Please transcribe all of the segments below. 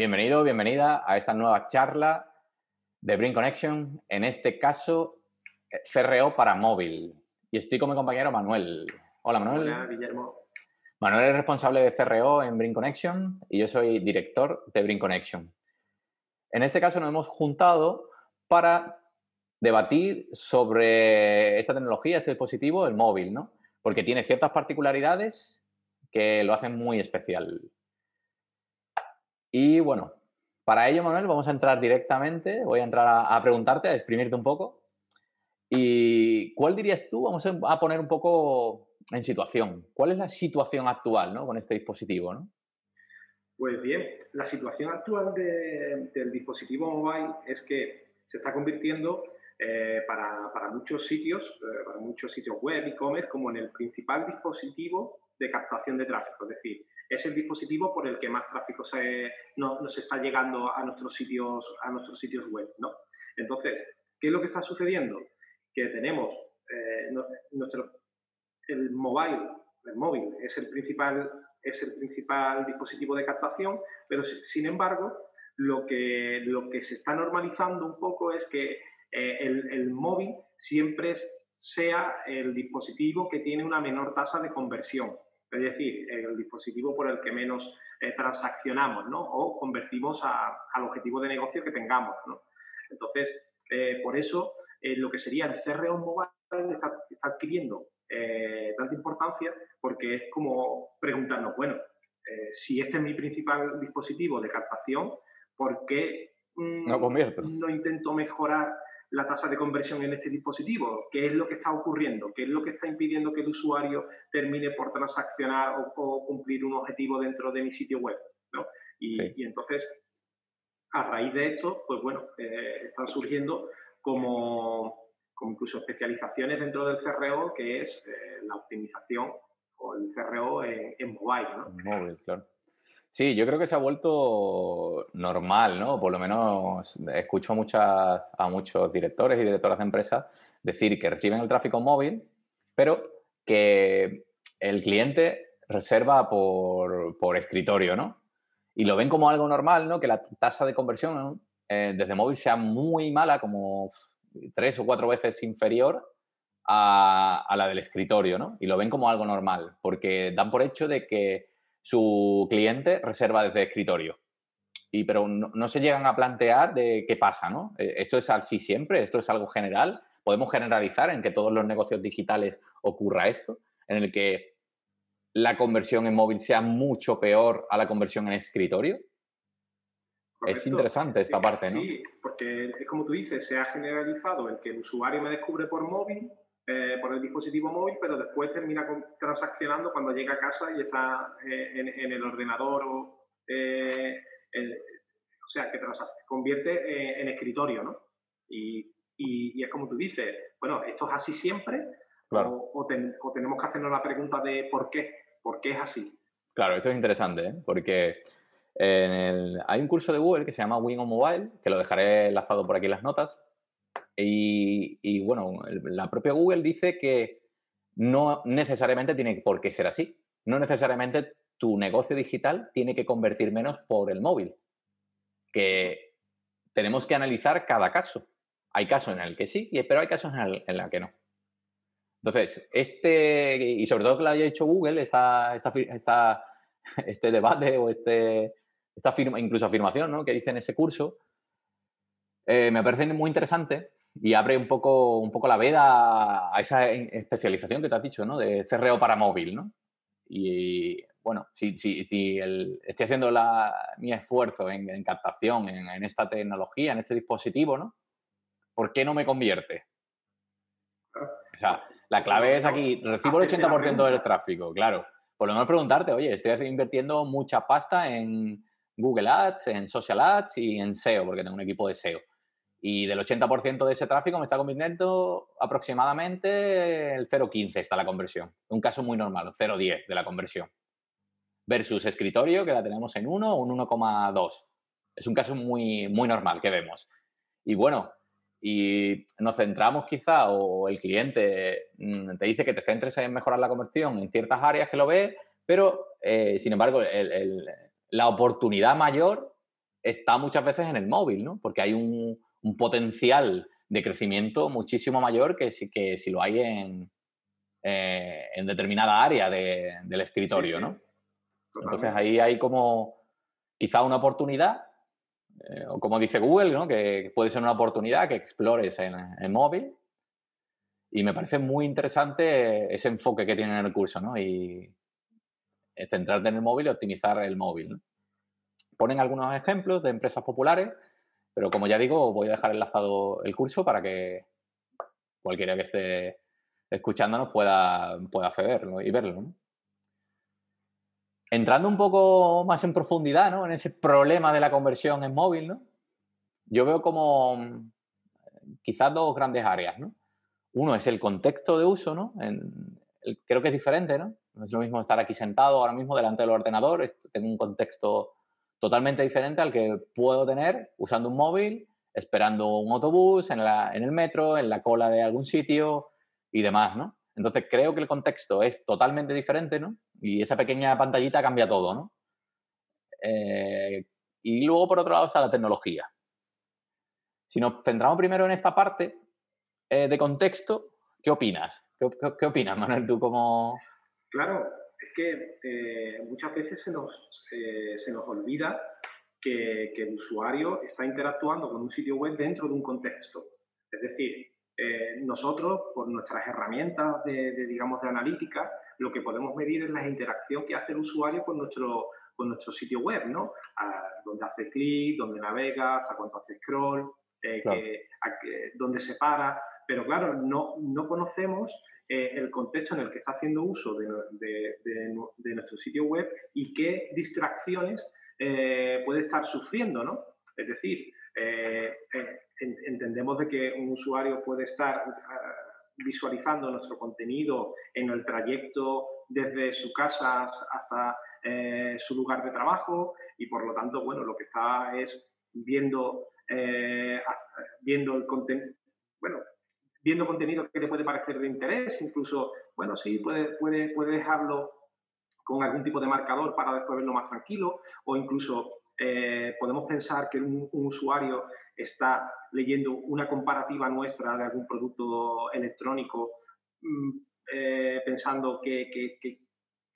Bienvenido, bienvenida a esta nueva charla de Bring Connection, en este caso CRO para móvil. Y estoy con mi compañero Manuel. Hola Manuel. Hola Guillermo. Manuel es responsable de CRO en Bring Connection y yo soy director de Bring Connection. En este caso nos hemos juntado para debatir sobre esta tecnología, este dispositivo, el móvil, ¿no? Porque tiene ciertas particularidades que lo hacen muy especial. Y bueno, para ello, Manuel, vamos a entrar directamente, voy a entrar a, preguntarte, a exprimirte un poco. ¿Y cuál dirías tú? Vamos a poner un poco en situación. ¿Cuál es la situación actual ¿no? con este dispositivo? ¿no? Pues bien, la situación actual del dispositivo mobile es que se está convirtiendo eh, para, muchos sitios, eh, para muchos sitios web, e-commerce, como en el principal dispositivo de captación de tráfico. Es decir, es el dispositivo por el que más tráfico se, nos está llegando a nuestros sitios, a nuestros sitios web. ¿no? Entonces, ¿qué es lo que está sucediendo? Que tenemos eh, nuestro, el mobile, el móvil es el principal, es el principal dispositivo de captación, pero sin embargo, lo que, lo que se está normalizando un poco es que eh, el móvil siempre sea el dispositivo que tiene una menor tasa de conversión es decir, el dispositivo por el que menos eh, transaccionamos ¿no? o convertimos al objetivo de negocio que tengamos. ¿no? Entonces, eh, por eso eh, lo que sería el CRO mobile está, adquiriendo tanta importancia porque es como preguntarnos, bueno, si este es mi principal dispositivo de captación, ¿por qué mm, no, no intento mejorar la tasa de conversión en este dispositivo, qué es lo que está ocurriendo, qué es lo que está impidiendo que el usuario termine por transaccionar o, cumplir un objetivo dentro de mi sitio web. ¿no? Y, entonces, a raíz de esto, pues bueno, eh, están surgiendo como, como, incluso especializaciones dentro del CRO, que es eh, la optimización o el CRO en, en mobile. ¿no? En móvil, claro. Sí, yo creo que se ha vuelto normal, ¿no? Por lo menos escucho muchas, a muchos directores y directoras de empresas decir que reciben el tráfico móvil, pero que el cliente reserva por, escritorio, ¿no? Y lo ven como algo normal, ¿no? Que la tasa de conversión eh, desde móvil sea muy mala, como tres o cuatro veces inferior a, a la del escritorio, ¿no? Y lo ven como algo normal, porque dan por hecho de que su cliente reserva desde escritorio. Y, pero no, se llegan a plantear de qué pasa, ¿no? E, ¿Esto es así siempre? ¿Esto es algo general? ¿Podemos generalizar en que todos los negocios digitales ocurra esto? En el que la conversión en móvil sea mucho peor a la conversión en escritorio? Es interesante esta parte, ¿no? Sí, porque es como tú dices, se ha generalizado el que el usuario me descubre por móvil eh, por el dispositivo móvil, pero después termina transaccionando cuando llega a casa y está eh, en, el ordenador o, eh, o sea, que convierte en escritorio, ¿no? Y, y, es como tú dices, bueno, ¿esto es así siempre? O, o, tenemos que hacernos la pregunta de por qué, por qué es así. Claro, esto es interesante, porque en el, hay un curso de Google que se llama Win on Mobile, que lo dejaré enlazado por aquí en las notas, y, bueno, la propia Google dice que no necesariamente tiene por qué ser así. No necesariamente tu negocio digital tiene que convertir menos por el móvil. Que tenemos que analizar cada caso. Hay casos en el que sí, pero hay casos en el, en que no. Entonces, este, y sobre todo que lo haya hecho Google, esta, esta, este debate o este, esta firma, incluso afirmación ¿no? que dice en ese curso, eh, me parece muy interesante y abre un poco, un poco la veda a esa especialización que te has dicho, ¿no? De CRO para móvil, ¿no? Y bueno, si, si, si estoy haciendo la, mi esfuerzo en, captación, en, esta tecnología, en este dispositivo, ¿no? ¿Por qué no me convierte? O sea, la clave es aquí, recibo el 80% del tráfico, claro. Por lo menos preguntarte, oye, estoy invirtiendo mucha pasta en Google Ads, en Social Ads y en SEO, porque tengo un equipo de SEO. Y del 80% de ese tráfico me está convirtiendo aproximadamente el 0,15 está la conversión. Un caso muy normal, 0,10 de la conversión. Versus escritorio, que la tenemos en 1 o un 1,2. Es un caso muy, muy normal que vemos. Y bueno, y nos centramos quizá, o el cliente mm, te dice que te centres en mejorar la conversión en ciertas áreas que lo ve, pero eh, sin embargo, la oportunidad mayor está muchas veces en el móvil, ¿no? Porque hay un, potencial de crecimiento muchísimo mayor que si, que si lo hay en, eh, en determinada área del escritorio, ¿no? Entonces ahí hay como quizá una oportunidad, eh, o como dice Google, ¿no? que puede ser una oportunidad que explores en, en, móvil. Y me parece muy interesante ese enfoque que tiene en el curso, ¿no? Y centrarte en el móvil y optimizar el móvil. ¿no? ponen algunos ejemplos de empresas populares, pero como ya digo, voy a dejar enlazado el curso para que cualquiera que esté escuchándonos pueda, pueda accederlo y verlo. Entrando un poco más en profundidad ¿no? en ese problema de la conversión en móvil, ¿no? yo veo como quizás dos grandes áreas. ¿no? Uno es el contexto de uso, ¿no? creo que es diferente, ¿no? No es lo mismo estar aquí sentado ahora mismo delante del ordenador, tengo un contexto totalmente diferente al que puedo tener usando un móvil, esperando un autobús, en, el metro, en la cola de algún sitio y demás, ¿no? Entonces creo que el contexto es totalmente diferente, ¿no? Y esa pequeña pantallita cambia todo, ¿no? Eh, y luego, por otro lado, está la tecnología. Si nos centramos primero en esta parte eh, de contexto, ¿qué opinas? ¿Qué, qué opinas, Manuel, tú como... Claro, es que eh, muchas veces se nos, eh, se nos olvida que, el usuario está interactuando con un sitio web dentro de un contexto. Es decir, eh, nosotros, por nuestras herramientas de, digamos, de analítica, lo que podemos medir es la interacción que hace el usuario con nuestro, con nuestro sitio web, ¿no? A, donde hace clic, donde navega, hasta cuánto hace scroll, dónde se para. Pero claro, no, no conocemos eh, el contexto en el que está haciendo uso de, nuestro sitio web y qué distracciones eh, puede estar sufriendo, ¿no? Es decir, eh, entendemos de que un usuario puede estar visualizando nuestro contenido en el trayecto desde su casa hasta su lugar de trabajo y por lo tanto, bueno, lo que está es viendo, viendo el contenido, bueno, viendo contenido que le puede parecer de interés, incluso, bueno, sí, puede, puede, puede dejarlo con algún tipo de marcador para después verlo más tranquilo, o incluso eh, podemos pensar que un, usuario está leyendo una comparativa nuestra de algún producto electrónico, mm, eh, pensando que,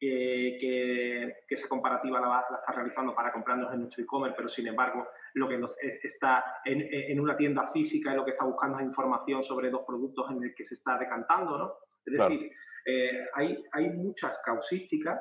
esa comparativa la, está realizando para comprarnos en nuestro e-commerce, pero sin embargo lo que eh, está en, una tienda física y lo que está buscando es información sobre dos productos en el que se está decantando, ¿no? Es decir, eh, hay, hay muchas causísticas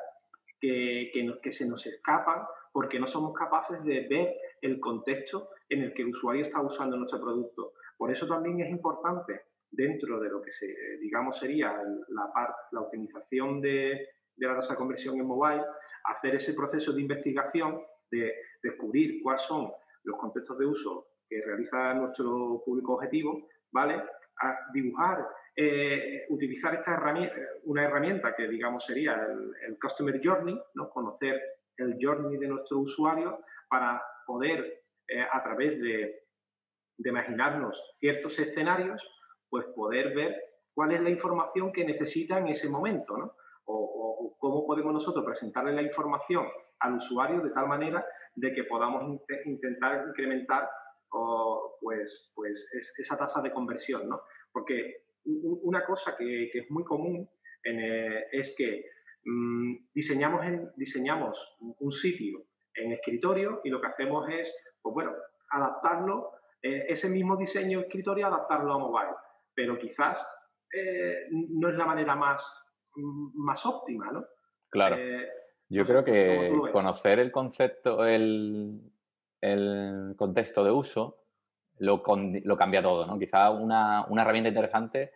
que, que, se nos escapan porque no somos capaces de ver el contexto en el que el usuario está usando nuestro producto. Por eso también es importante dentro de lo que se, digamos sería la, la optimización de, de la tasa de conversión en mobile, hacer ese proceso de investigación, de descubrir cuáles son los contextos de uso que realiza nuestro público objetivo, ¿vale? A dibujar, eh, utilizar esta herramienta, una herramienta que digamos sería el, Customer Journey, ¿no? conocer el journey de nuestro usuario para poder, eh, a través de, de imaginarnos ciertos escenarios, pues poder ver cuál es la información que necesita en ese momento, ¿no? O, cómo podemos nosotros presentarle la información al usuario de tal manera de que podamos intentar incrementar pues, pues esa tasa de conversión, ¿no? Porque una cosa que, es muy común eh, es que mm, diseñamos, diseñamos un sitio en escritorio y lo que hacemos es, pues bueno, adaptarlo, eh, ese mismo diseño escritorio, adaptarlo a mobile. Pero quizás eh, no es la manera más más óptima, ¿no? Claro. Eh, Yo creo que conocer el concepto, el, el, contexto de uso, lo, lo cambia todo, ¿no? Quizá una, una, herramienta interesante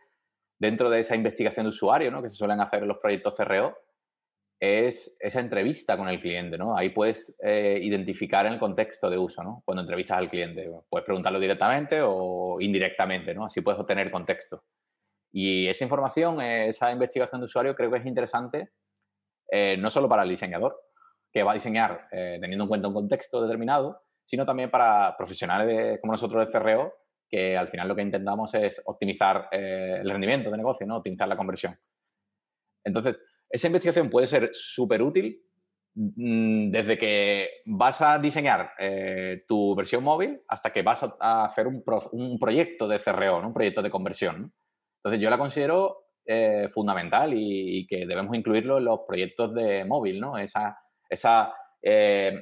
dentro de esa investigación de usuario, ¿no? Que se suelen hacer en los proyectos CRO, es esa entrevista con el cliente, ¿no? Ahí puedes eh, identificar el contexto de uso, ¿no? Cuando entrevistas al cliente. Puedes preguntarlo directamente o indirectamente, ¿no? Así puedes obtener contexto. Y esa información, esa investigación de usuario creo que es interesante eh, no solo para el diseñador, que va a diseñar eh, teniendo en cuenta un contexto determinado, sino también para profesionales como nosotros de CRO, que al final lo que intentamos es optimizar eh, el rendimiento de negocio, ¿no? optimizar la conversión. Entonces, esa investigación puede ser súper útil mm, desde que vas a diseñar tu versión móvil hasta que vas a, hacer un, proyecto de CRO, un proyecto de conversión. Entonces yo la considero eh, fundamental y, que debemos incluirlo en los proyectos de móvil, ¿no? Esa, esa, eh,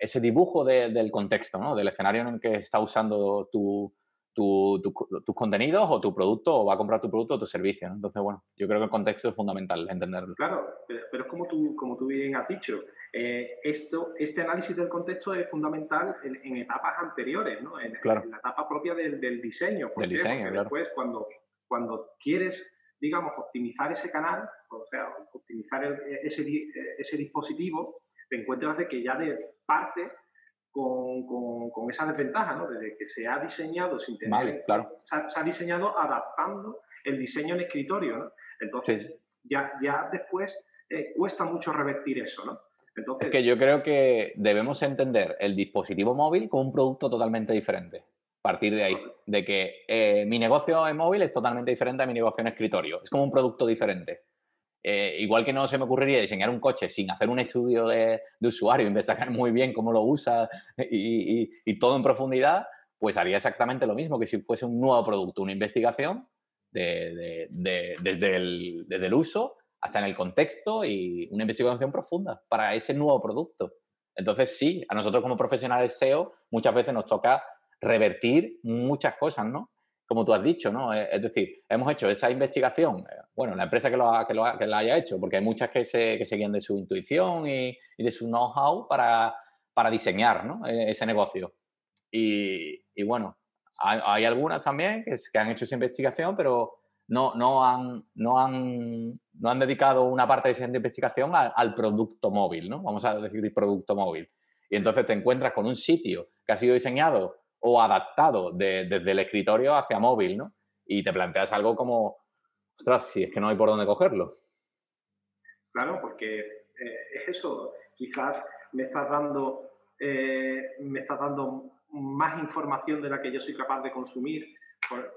ese dibujo del contexto, ¿no? del escenario en el que está usando tu, tus contenidos o tu producto o va a comprar tu producto o tu servicio. Entonces, bueno, yo creo que el contexto es fundamental entenderlo. Claro, pero, es como tú, como tú bien has dicho. Eh, esto, este análisis del contexto es fundamental en, etapas anteriores, ¿no? En, la etapa propia del, diseño. del diseño, claro. Después, cuando, cuando quieres, digamos, optimizar ese canal, o sea, optimizar ese, ese dispositivo, te encuentras de que ya de parte con, con, esa desventaja, ¿no? Desde que se ha diseñado sin tener... claro. Se ha, diseñado adaptando el diseño en escritorio, ¿no? Entonces, ya, ya después eh, cuesta mucho revertir eso, ¿no? Entonces, es que yo creo que debemos entender el dispositivo móvil como un producto totalmente diferente. Partir de ahí, de que eh, mi negocio en móvil es totalmente diferente a mi negocio en escritorio. Es como un producto diferente. Eh, igual que no se me ocurriría diseñar un coche sin hacer un estudio de, usuario, investigar muy bien cómo lo usa y, todo en profundidad, pues haría exactamente lo mismo que si fuese un nuevo producto, una investigación desde, el, desde el uso hasta en el contexto y una investigación profunda para ese nuevo producto. Entonces, sí, a nosotros como profesionales SEO muchas veces nos toca revertir muchas cosas, ¿no? como tú has dicho, ¿no? Eh, es decir, hemos hecho esa investigación, eh, bueno, la empresa que, lo, que, lo, que la haya hecho, porque hay muchas que se, que de su intuición y, de su know-how para, para, diseñar ¿no? E, ese negocio. Y, bueno, hay, algunas también que, que, han hecho esa investigación, pero no, no, han, no, han, no han dedicado una parte de esa investigación al producto móvil, ¿no? Vamos a decir producto móvil. Y entonces te encuentras con un sitio que ha sido diseñado o adaptado desde el escritorio hacia móvil, ¿no? Y te planteas algo como, ostras, si es que no hay por dónde cogerlo. Claro, porque eh, es eso, quizás me estás dando, eh, me dando más información de la que yo soy capaz de consumir,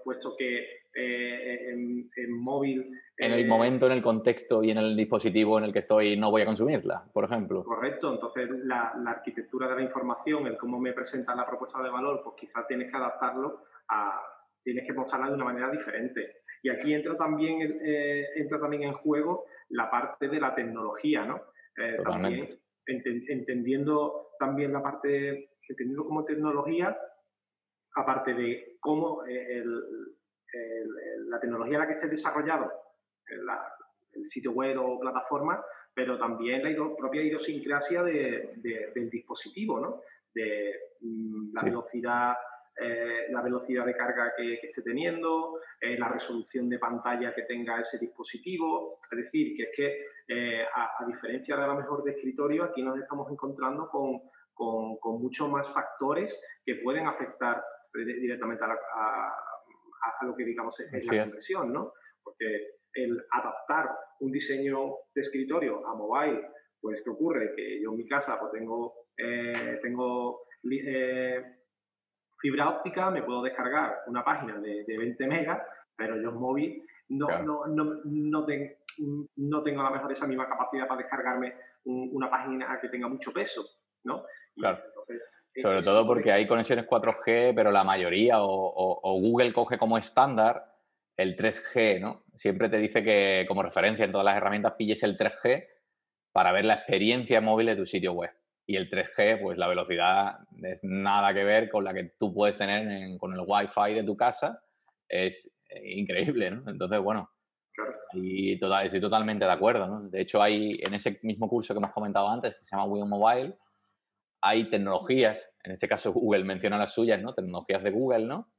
puesto que eh, en, móvil... En el momento, en el contexto y en el dispositivo en el que estoy no voy a consumirla, por ejemplo. Correcto, entonces la, arquitectura de la información, el cómo me presenta la propuesta de valor, pues quizás tienes que adaptarlo a... tienes que mostrarla de una manera diferente. Y aquí entra también, eh, entra también en juego la parte de la tecnología, ¿no? Eh, también, entendiendo también la parte, entendiendo como tecnología, aparte de cómo el, la tecnología en la que esté desarrollado el sitio web o plataforma, pero también la propia idiosincrasia del dispositivo, ¿no? de mm, la velocidad eh, la velocidad de carga que, esté teniendo, eh, la resolución de pantalla que tenga ese dispositivo. Es decir, que es que eh, a, diferencia de a lo mejor de escritorio, aquí nos estamos encontrando con, con, muchos más factores que pueden afectar directamente a, la, a, lo que digamos es, la conversión, ¿no? Porque el adaptar un diseño de escritorio a mobile, pues ¿qué ocurre? Que yo en mi casa pues tengo, eh, tengo eh, fibra óptica, me puedo descargar una página de, 20 megas, pero yo en móvil no, no, no, no, no, tengo a lo mejor esa misma capacidad para descargarme una página que tenga mucho peso, ¿no? claro. Sobre todo porque hay conexiones 4G, pero la mayoría, o, Google coge como estándar el 3G, ¿no? Siempre te dice que como referencia en todas las herramientas pilles el 3G para ver la experiencia móvil de tu sitio web. Y el 3G, pues la velocidad es nada que ver con la que tú puedes tener con el Wi-Fi de tu casa. Es eh, increíble, ¿no? Entonces, bueno, y total, estoy totalmente de acuerdo, ¿no? De hecho, hay en ese mismo curso que hemos comentado antes, que se llama Wii Mobile, hay tecnologías, en este caso Google menciona las suyas, ¿no? Tecnologías de Google, ¿no?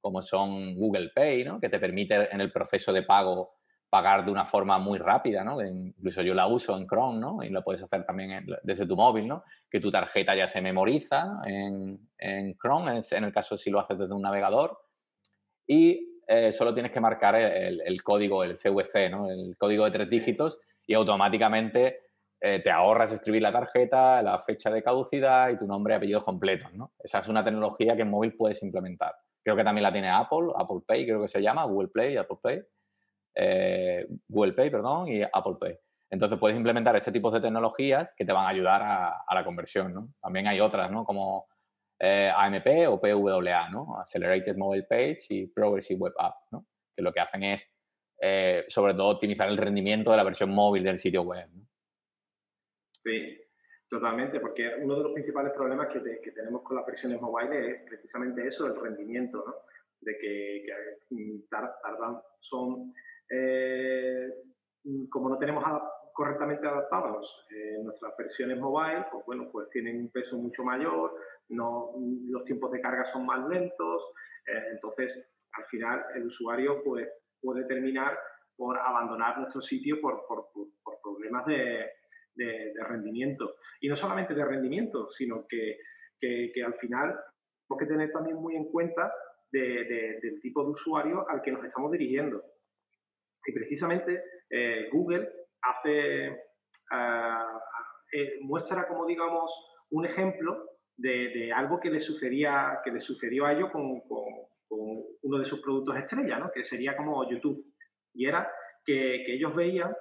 Como son Google Pay, ¿no? Que te permite en el proceso de pago pagar de una forma muy rápida, ¿no? Incluso yo la uso en Chrome, ¿no? Y lo puedes hacer también desde tu móvil, ¿no? Que tu tarjeta ya se memoriza en, en Chrome, en el caso si lo haces desde un navegador. Y eh, solo tienes que marcar el, el, código, el CVC, ¿no? El código de tres dígitos y automáticamente eh, te ahorras escribir la tarjeta, la fecha de caducidad y tu nombre y apellido completos, ¿no? Esa es una tecnología que en móvil puedes implementar. Creo que también la tiene Apple, Apple Pay creo que se llama, Google Play, Apple Pay, eh, Google Pay, perdón, y Apple Pay. Entonces puedes implementar ese tipo de tecnologías que te van a ayudar a, la conversión, ¿no? También hay otras, ¿no? Como eh, AMP o PWA, ¿no? Accelerated Mobile Page y Progressive Web App, ¿no? Que lo que hacen es, sobre todo, optimizar el rendimiento de la versión móvil del sitio web, ¿no? Sí, totalmente, porque uno de los principales problemas que, tenemos con las versiones móviles es precisamente eso, el rendimiento, ¿no? De que, mm, tardan, son... Eh, como no tenemos correctamente adaptados eh, nuestras versiones mobile, pues bueno, pues tienen un peso mucho mayor, no, los tiempos de carga son más lentos, eh, entonces al final el usuario pues, puede terminar por abandonar nuestro sitio por problemas de, de, rendimiento. Y no solamente de rendimiento, sino que, que, al final tenemos que tener también muy en cuenta del tipo de usuario al que nos estamos dirigiendo. Y precisamente eh, Google hace, ah, eh, muestra como digamos un ejemplo de, algo que le, sucedía, que le sucedió a ellos con, con, uno de sus productos estrella, ¿no? que sería como YouTube. Y era que, ellos veían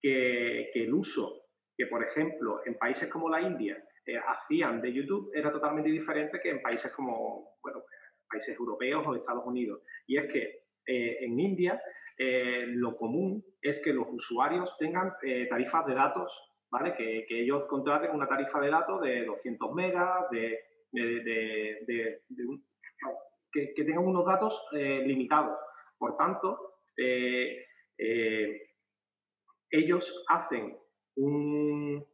que, el uso que, por ejemplo, en países como la India eh, hacían de YouTube era totalmente diferente que en países como, bueno, países europeos o Estados Unidos. Y es que eh, en India eh, lo común es que los usuarios tengan tarifas de datos, ¿vale? Que, ellos contraten una tarifa de datos de 200 megas, de, que, tengan unos datos limitados. Por tanto, ellos hacen un,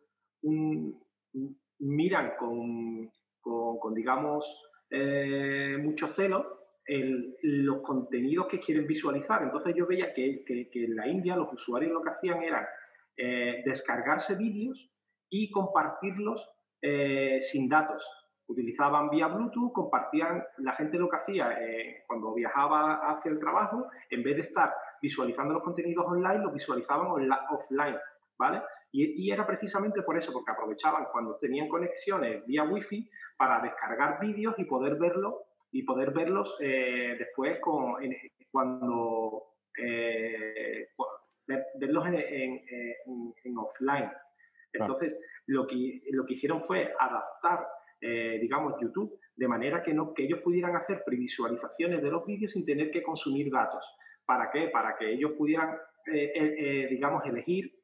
miran con, digamos, eh, mucho celo los contenidos que quieren visualizar. Entonces yo veía que, en la India los usuarios lo que hacían era eh, descargarse vídeos y compartirlos eh, sin datos. Utilizaban vía Bluetooth, compartían, la gente lo que hacía cuando viajaba hacia el trabajo, en vez de estar visualizando los contenidos online, los visualizaban offline, ¿vale? Y, era precisamente por eso, porque aprovechaban cuando tenían conexiones vía Wi-Fi para descargar vídeos y poder verlo y poder verlos eh, después con, cuando eh, verlos en, offline. Entonces, lo que, lo que hicieron fue adaptar, eh, digamos, YouTube de manera que, no, que ellos pudieran hacer previsualizaciones de los vídeos sin tener que consumir datos. ¿Para qué? Para que ellos pudieran, digamos, elegir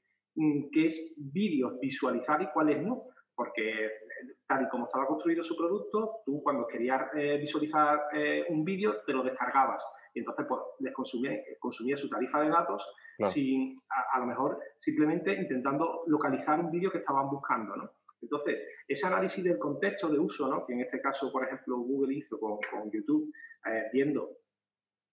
qué es vídeos visualizar y cuáles no, porque eh, tal y como estaba construido su producto, tú cuando querías eh, visualizar eh, un vídeo te lo descargabas y entonces pues les consumía, consumía su tarifa de datos sin, a, lo mejor simplemente intentando localizar un vídeo que estaban buscando, ¿no? Entonces, ese análisis del contexto de uso, ¿no? que en este caso, por ejemplo, Google hizo con, con YouTube, viendo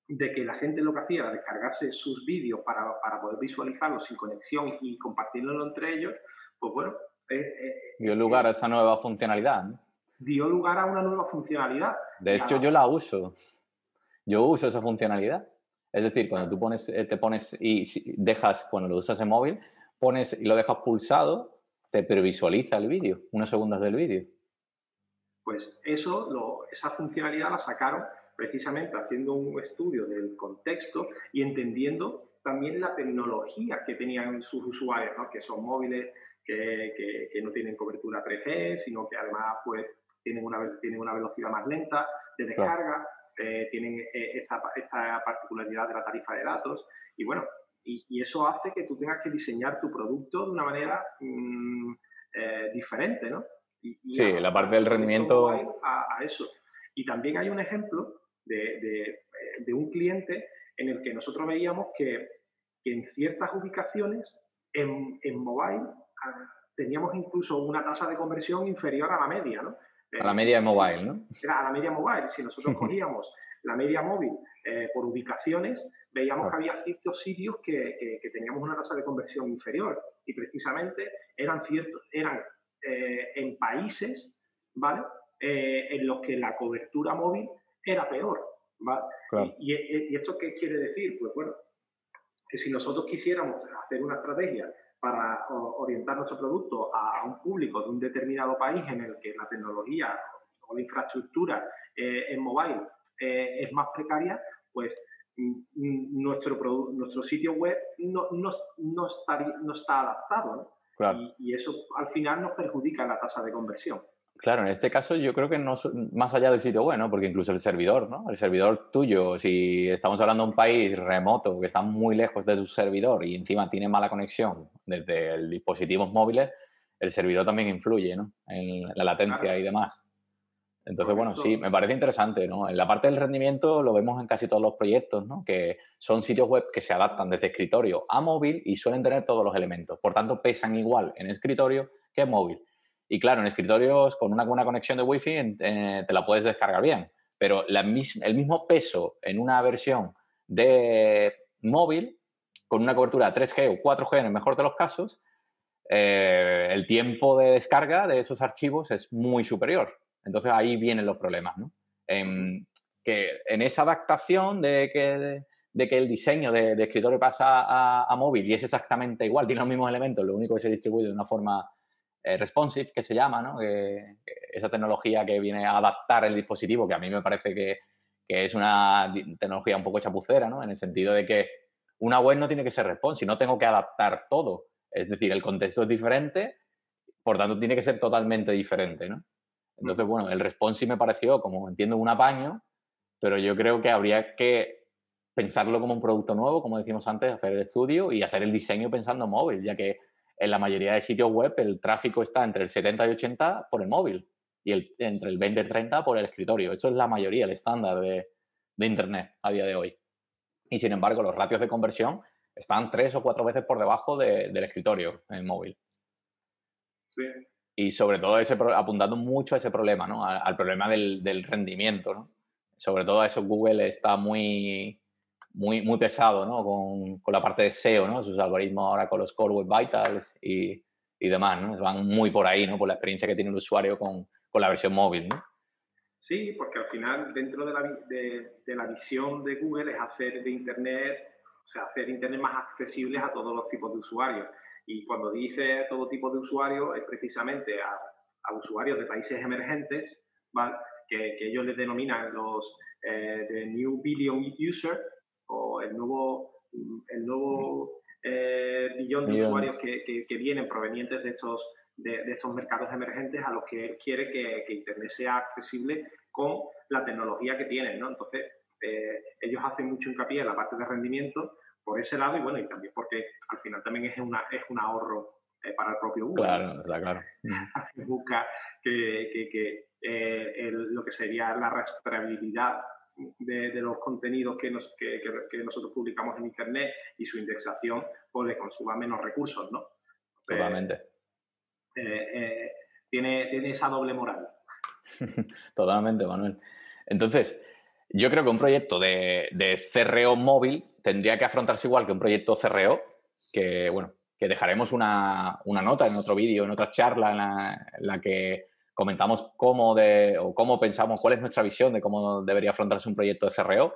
de que la gente lo que hacía era descargarse sus vídeos para, para poder visualizarlos sin conexión y compartirlo entre ellos, pues bueno. Eh, eh, dio lugar a esa nueva funcionalidad. Dio lugar a una nueva funcionalidad. De hecho, yo la uso. Yo uso esa funcionalidad. Es decir, cuando tú pones, eh, te pones y dejas, cuando lo usas en móvil, pones y lo dejas pulsado, te previsualiza el vídeo, unos segundos del vídeo. Pues eso, lo, esa funcionalidad la sacaron precisamente haciendo un estudio del contexto y entendiendo también la tecnología que tenían sus usuarios, ¿no? que son móviles que, que, no tienen cobertura 3G, sino que además pues, tienen, una, tienen una velocidad más lenta de descarga, eh, tienen eh, esta, esta, particularidad de la tarifa de datos. Y bueno, y, eso hace que tú tengas que diseñar tu producto de una manera mm, eh, diferente, ¿no? sí, la parte del rendimiento... A, a, eso. Y también hay un ejemplo de, de, un cliente en el que nosotros veíamos que, en ciertas ubicaciones en, en mobile ah, teníamos incluso una tasa de conversión inferior a la media, ¿no? A la media de mobile, ¿no? Era a la media mobile. Si nosotros cogíamos la media móvil eh, por ubicaciones, veíamos que había ciertos sitios que, que, teníamos una tasa de conversión inferior. Y precisamente eran ciertos, eran eh, en países, ¿vale? Eh, en los que la cobertura móvil era peor. Y, esto qué quiere decir? Pues bueno, que si nosotros quisiéramos hacer una estrategia para orientar nuestro producto a un público de un determinado país en el que la tecnología o la infraestructura eh, en mobile eh, es más precaria, pues mm, nuestro, nuestro sitio web no, no, no, está, no está adaptado. Y, y, eso al final nos perjudica la tasa de conversión. Claro, en este caso yo creo que no más allá del sitio web, ¿no? Porque incluso el servidor, ¿no? El servidor tuyo, si estamos hablando de un país remoto que está muy lejos de tu servidor y encima tiene mala conexión desde el dispositivos móviles, el servidor también influye, ¿no? En la latencia y demás. Entonces, bueno, sí, me parece interesante, ¿no? En la parte del rendimiento lo vemos en casi todos los proyectos, ¿no? Que son sitios web que se adaptan desde escritorio a móvil y suelen tener todos los elementos. Por tanto, pesan igual en escritorio que en móvil. Y claro, en escritorios con una buena conexión de Wi-Fi eh, te la puedes descargar bien, pero la el mismo peso en una versión de móvil, con una cobertura 3G o 4G en el mejor de los casos, eh, el tiempo de descarga de esos archivos es muy superior. Entonces ahí vienen los problemas, ¿no? En, que en esa adaptación de que, de, que el diseño de, escritorio pasa a, a, móvil y es exactamente igual, tiene los mismos elementos, lo único que se distribuye de una forma eh, responsive, que se llama, ¿no? esa tecnología que viene a adaptar el dispositivo, que a mí me parece que, es una tecnología un poco chapucera, ¿no? En el sentido de que una web no tiene que ser responsive, no tengo que adaptar todo. Es decir, el contexto es diferente, por tanto tiene que ser totalmente diferente, ¿no? Entonces, bueno, el responsive me pareció, como entiendo, un apaño, pero yo creo que habría que pensarlo como un producto nuevo, como decimos antes, hacer el estudio y hacer el diseño pensando en móvil, ya que en la mayoría de sitios web el tráfico está entre el 70 y 80 por el móvil y el, entre el 20 y 30 por el escritorio. Eso es la mayoría, el estándar de, Internet a día de hoy. Y sin embargo, los ratios de conversión están tres o cuatro veces por debajo del escritorio en móvil. Sí. Y sobre todo ese, apuntando mucho a ese problema, ¿no? al, problema del, del, rendimiento. ¿no? Sobre todo eso Google está muy, muy, muy pesado ¿no? con, con, la parte de SEO, ¿no? sus algoritmos ahora con los Core Web Vitals y, y demás. ¿no? Van muy por ahí, ¿no? por la experiencia que tiene el usuario con, con la versión móvil. ¿no? Sí, porque al final dentro de la, de, de la visión de Google es hacer de Internet, o sea, hacer Internet más accesible a todos los tipos de usuarios. Y cuando dice todo tipo de usuarios es precisamente a, a usuarios de países emergentes, ¿vale? que, que, ellos les denominan los eh, New Billion User, o el nuevo, el nuevo eh, billón de usuarios que, que, vienen provenientes de estos, de, estos mercados emergentes a los que él quiere que, Internet sea accesible con la tecnología que tienen, ¿no? Entonces, eh, ellos hacen mucho hincapié en la parte de rendimiento por ese lado y bueno, y también porque al final también es, una, es un ahorro eh, para el propio Google. Claro, está claro. Busca que, que eh, lo que sería la rastreabilidad de, los contenidos que, nosotros publicamos en Internet y su indexación, pues le consuma menos recursos, ¿no? Totalmente. Eh, eh, tiene, tiene esa doble moral. Totalmente, Manuel. Entonces, yo creo que un proyecto de, de, CRO móvil tendría que afrontarse igual que un proyecto CRO, que bueno, que dejaremos una, nota en otro vídeo, en otra charla en la que comentamos cómo, de, o cómo pensamos, cuál es nuestra visión de cómo debería afrontarse un proyecto de CRO.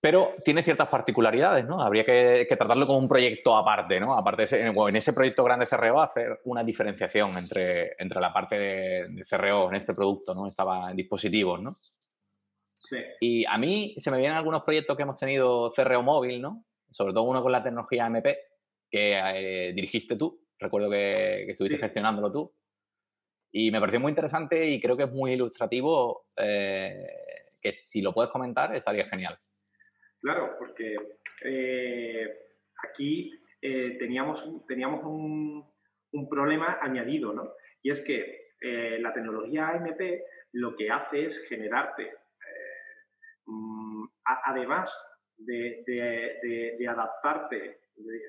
Pero tiene ciertas particularidades, ¿no? Habría que, tratarlo como un proyecto aparte, ¿no? Aparte, en ese proyecto grande CRO, hacer una diferenciación entre, entre la parte de, CRO en este producto, ¿no? Estaba en dispositivos, ¿no? Sí. Y a mí se me vienen algunos proyectos que hemos tenido CRO móvil, ¿no? Sobre todo uno con la tecnología MP, que eh, dirigiste tú. Recuerdo que, estuviste gestionándolo tú. Y me pareció muy interesante y creo que es muy ilustrativo, eh, que si lo puedes comentar estaría genial. Claro, porque eh, aquí eh, teníamos, teníamos un, un, problema añadido, ¿no? Y es que la tecnología AMP lo que hace es generarte, mm, además de, adaptarte,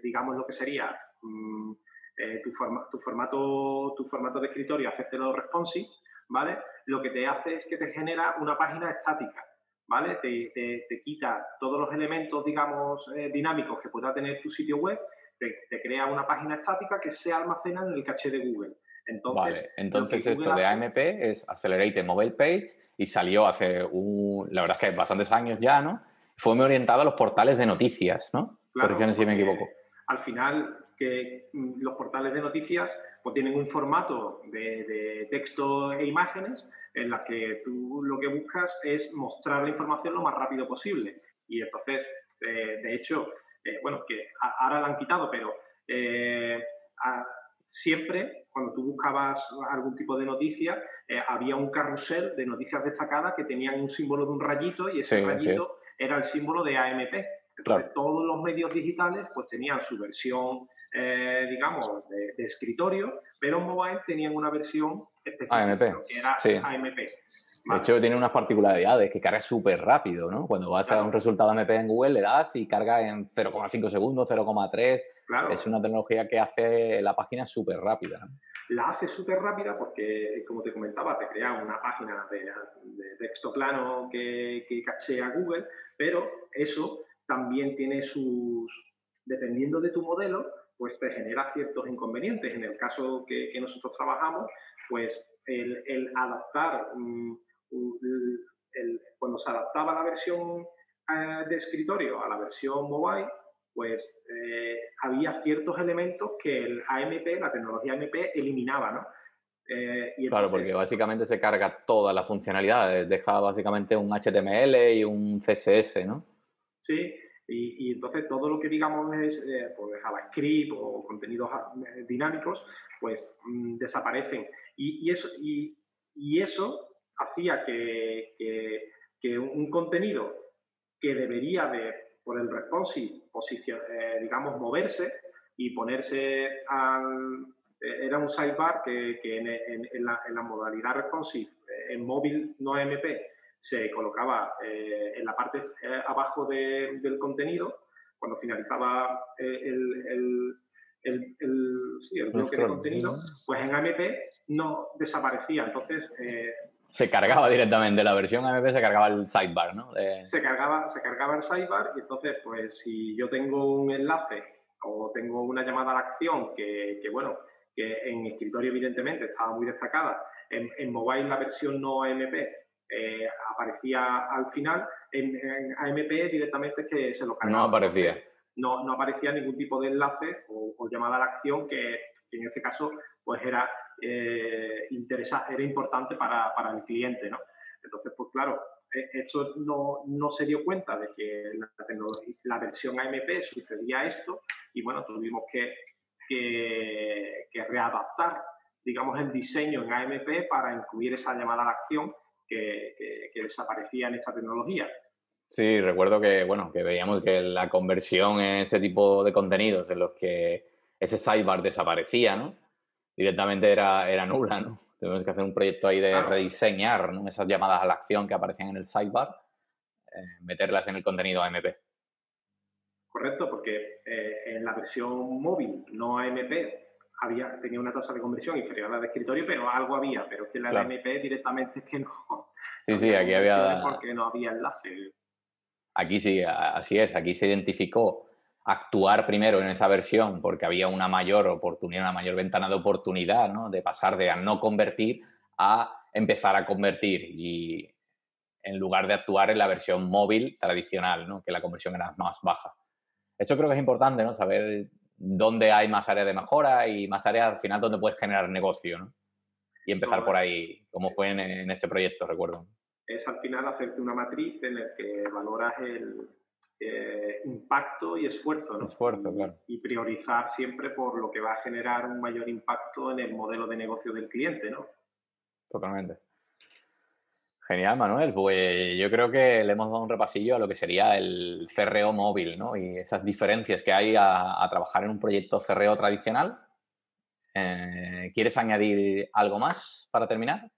digamos lo que sería mm, eh, tu, tu, formato, tu formato de escritorio, hacértelo responsive, ¿vale? Lo que te hace es que te genera una página estática, ¿vale? Te, te, quita todos los elementos, digamos, eh, dinámicos que pueda tener tu sitio web, te, crea una página estática que se almacena en el caché de Google. Entonces, vale, entonces esto de AMP es Accelerate Mobile Page y salió hace, un, la verdad es que bastantes años ya, ¿no? Fue muy orientado a los portales de noticias, ¿no? Claro, si me equivoco. Al final, que mm, los portales de noticias pues, tienen un formato de, texto e imágenes en la que tú lo que buscas es mostrar la información lo más rápido posible. Y entonces, eh, de hecho, eh, bueno, que ahora la han quitado, pero eh, siempre cuando tú buscabas algún tipo de noticia, había un carrusel de noticias destacadas que tenían un símbolo de un rayito y ese rayito era el símbolo de AMP. Entonces, todos los medios digitales pues tenían su versión eh, digamos, de, escritorio, pero en mobile tenían una versión específica AMP. que era AMP. De hecho, tiene unas particularidades que carga súper rápido, ¿no? Cuando vas a un resultado AMP en Google, le das y carga en 0,5 segundos, 0,3. Claro. Es una tecnología que hace la página súper rápida. La hace súper rápida porque, como te comentaba, te crea una página de, texto plano que, que cachea Google, pero eso también tiene sus, dependiendo de tu modelo, pues te genera ciertos inconvenientes. En el caso que, nosotros trabajamos, pues el, adaptar, mm, cuando se adaptaba la versión eh, de escritorio a la versión mobile, pues eh, había ciertos elementos que el AMP, la tecnología AMP, eliminaba, ¿no? Eh, claro, porque básicamente se carga todas las funcionalidades, deja básicamente un HTML y un CSS, ¿no? Sí, y, entonces todo lo que digamos es eh, pues JavaScript o contenidos eh, dinámicos, pues mm, desaparecen. Y, eso, y, eso hacía que, que, un contenido que debería de, por el responsive, eh, digamos, moverse y ponerse al... Eh, era un sidebar que, en, la, en, la, modalidad responsive, en móvil no MP, se colocaba eh, en la parte eh, abajo del contenido, cuando finalizaba eh, el, el, el, bloque de contenido, pues en AMP no desaparecía. Entonces. se cargaba directamente, la versión AMP se cargaba el sidebar, ¿no? Se, cargaba, se cargaba el sidebar y entonces, pues si yo tengo un enlace o tengo una llamada a la acción que, que bueno, que en escritorio evidentemente estaba muy destacada, en, en mobile la versión no AMP eh, aparecía al final. En, AMP directamente que se lo cargaba. No aparecía. No, no aparecía ningún tipo de enlace o, llamada a la acción que, en este caso pues era, eh, era importante para, para, el cliente. ¿no? Entonces, pues claro, e, esto no, no, se dio cuenta de que la, la versión AMP sucedía esto y bueno, tuvimos que, que, que readaptar digamos, el diseño en AMP para incluir esa llamada a la acción que, desaparecía en esta tecnología. Sí, recuerdo que, bueno, que veíamos que la conversión en ese tipo de contenidos en los que ese sidebar desaparecía, ¿no? Directamente era, era nula, ¿no? Tenemos que hacer un proyecto ahí de rediseñar esas llamadas a la acción que aparecían en el sidebar, eh, meterlas en el contenido AMP. Correcto, porque eh, en la versión móvil, no AMP, había, tenía una tasa de conversión inferior a la de escritorio, pero algo había, pero que la MP directamente es que no. Sí, sí, aquí había. Porque no había enlace. Aquí sí, así es, aquí se identificó actuar primero en esa versión porque había una mayor oportunidad, una mayor ventana de oportunidad, ¿no? De pasar de a no convertir a empezar a convertir y en lugar de actuar en la versión móvil tradicional, ¿no? Que la conversión era más baja. Eso creo que es importante, ¿no? Saber dónde hay más áreas de mejora y más áreas al final donde puedes generar negocio, ¿no? Y empezar por ahí, como fue en, este proyecto, recuerdo. Es al final hacerte una matriz en la que valoras el eh, impacto y esfuerzo, ¿no? Esfuerzo, claro. Y priorizar siempre por lo que va a generar un mayor impacto en el modelo de negocio del cliente, ¿no? Totalmente. Genial, Manuel. Pues yo creo que le hemos dado un repasillo a lo que sería el CRO móvil, ¿no? Y esas diferencias que hay a, trabajar en un proyecto CRO tradicional. Eh, ¿Quieres añadir algo más para terminar?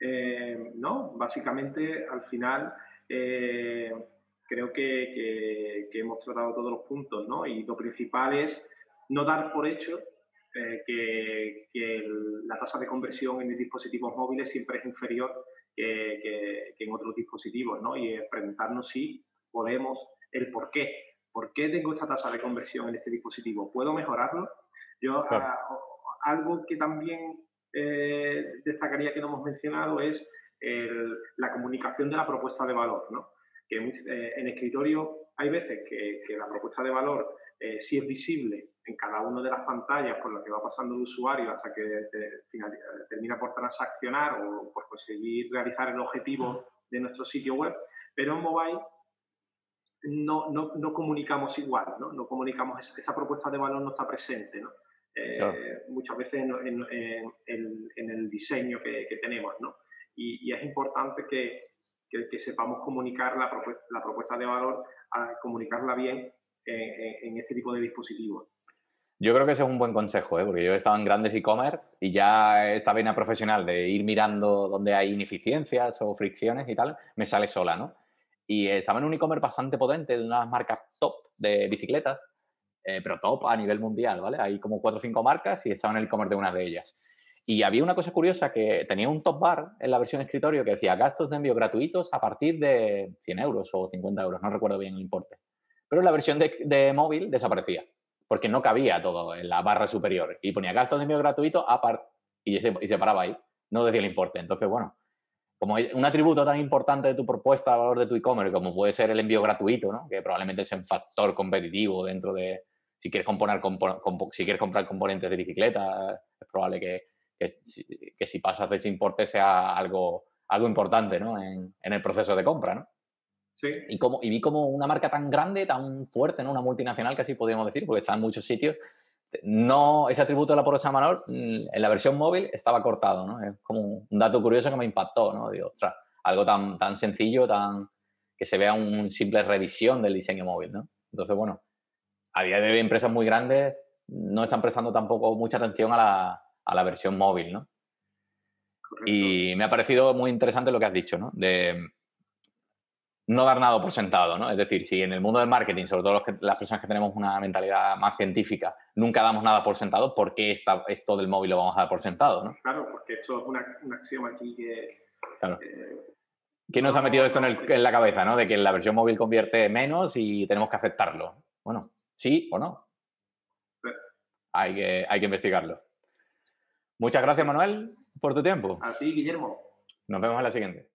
Eh, no, básicamente al final eh, creo que, hemos tratado todos los puntos, ¿no? Y lo principal es no dar por hecho que, que la tasa de conversión en dispositivos móviles siempre es inferior que, en otros dispositivos, ¿no? Y preguntarnos si podemos, el por qué. ¿Por qué tengo esta tasa de conversión en este dispositivo? ¿Puedo mejorarlo? Yo, ah, algo que también eh, destacaría que no hemos mencionado es la comunicación de la propuesta de valor, ¿no? Que eh, en escritorio hay veces que, la propuesta de valor eh, si es visible en cada una de las pantallas por lo que va pasando el usuario hasta que termina por transaccionar o por conseguir realizar el objetivo de nuestro sitio web, pero en mobile no, no, comunicamos igual, ¿no? no comunicamos, esa, propuesta de valor no está presente. ¿no? Eh, muchas veces en, el diseño que, tenemos. ¿no? Y, es importante que, que, sepamos comunicar la propuesta, la propuesta de valor, a comunicarla bien en, este tipo de dispositivos. Yo creo que ese es un buen consejo, ¿eh? porque yo he estado en grandes e-commerce y ya esta vena profesional de ir mirando dónde hay ineficiencias o fricciones y tal, me sale sola, ¿no? Y estaba en un e-commerce bastante potente de unas marcas top de bicicletas eh, pero top a nivel mundial, ¿vale? Hay como cuatro o cinco marcas y estaba en el e-commerce de una de ellas. Y había una cosa curiosa que tenía un top bar en la versión escritorio que decía gastos de envío gratuitos a partir de 100 euros o 50 euros, no recuerdo bien el importe. Pero en la versión de, móvil desaparecía, porque no cabía todo en la barra superior. Y ponía gastos de envío gratuito a par y se, y se paraba ahí, no decía el importe. Entonces, bueno, como un atributo tan importante de tu propuesta a valor de tu e-commerce como puede ser el envío gratuito, ¿no? que probablemente es un factor competitivo dentro de, si quieres, componer, si quieres comprar componentes de bicicleta, es probable que, que, si pasas de ese importe sea algo, algo importante ¿no? en, en, el proceso de compra. ¿no? Sí. Y, como, y vi como una marca tan grande, tan fuerte, ¿no? una multinacional, casi podríamos decir, porque está en muchos sitios, no, ese atributo de la porosa menor mm, en la versión móvil estaba cortado, ¿no? Es como un dato curioso que me impactó, ¿no? Digo, ostras, algo tan, tan sencillo, tan que se vea un simple revisión del diseño móvil, ¿no? Entonces, bueno, a día de hoy empresas muy grandes no están prestando tampoco mucha atención a la, a la versión móvil, ¿no? Y me ha parecido muy interesante lo que has dicho, ¿no? De no dar nada por sentado, ¿no? Es decir, si en el mundo del marketing, sobre todo las personas que tenemos una mentalidad más científica, nunca damos nada por sentado, ¿por qué esta, esto del móvil lo vamos a dar por sentado, ¿no? Claro, porque eso es una, una acción aquí que... Claro. ¿Quién nos ha metido esto en, en, la cabeza, ¿no? De que la versión móvil convierte menos y tenemos que aceptarlo. Bueno, ¿Sí o no? Hay, que, hay que investigarlo. Muchas gracias, Manuel, por tu tiempo. A ti, Guillermo. Nos vemos en la siguiente.